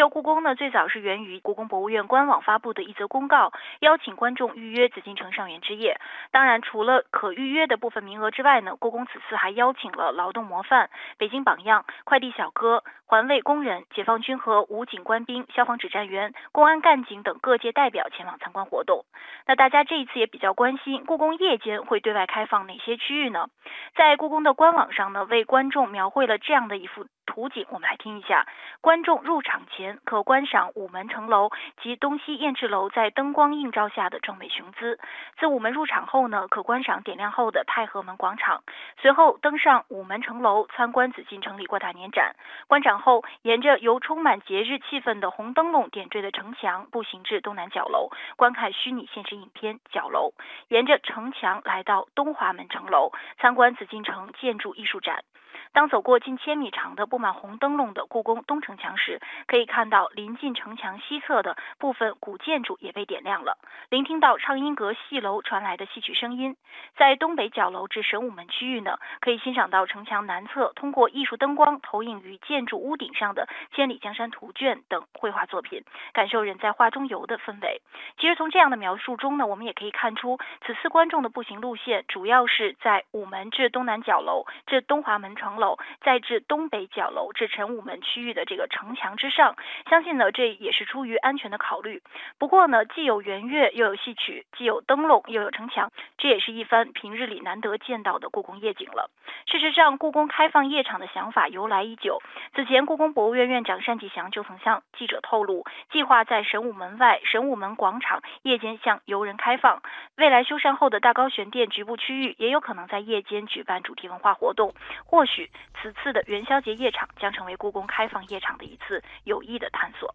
游故宫呢，最早是源于故宫博物院官网发布的一则公告，邀请观众预约紫禁城上元之夜。当然，除了可预约的部分名额之外呢，故宫此次还邀请了劳动模范、北京榜样、快递小哥、环卫工人、解放军和武警官兵、消防指战员、公安干警等各界代表前往参观活动。那大家这一次也比较关心，故宫夜间会对外开放哪些区域呢？在故宫的官网上呢，为观众描绘了这样的一幅。图景，我们来听一下。观众入场前可观赏午门城楼及东西燕翅楼在灯光映照下的壮美雄姿。自午门入场后呢，可观赏点亮后的太和门广场。随后登上午门城楼参观紫禁城里过大年展。观展后，沿着由充满节日气氛的红灯笼点缀的城墙步行至东南角楼，观看虚拟现实影片《角楼》。沿着城墙来到东华门城楼，参观紫禁城建筑艺术展。当走过近千米长的布满红灯笼的故宫东城墙时，可以看到临近城墙西侧的部分古建筑也被点亮了。聆听到畅音阁戏楼传来的戏曲声音，在东北角楼至神武门区域呢，可以欣赏到城墙南侧通过艺术灯光投影于建筑屋顶上的《千里江山图卷》等绘画作品，感受人在画中游的氛围。其实从这样的描述中呢，我们也可以看出，此次观众的步行路线主要是在午门至东南角楼至东华门城。楼再至东北角楼至陈武门区域的这个城墙之上，相信呢这也是出于安全的考虑。不过呢，既有圆月又有戏曲，既有灯笼又有城墙，这也是一番平日里难得见到的故宫夜景了。事实上，故宫开放夜场的想法由来已久。此前，故宫博物院院长单霁翔就曾向记者透露，计划在神武门外神武门广场夜间向游人开放。未来修缮后的大高玄殿局部区域也有可能在夜间举办主题文化活动。或许。此次的元宵节夜场将成为故宫开放夜场的一次有益的探索。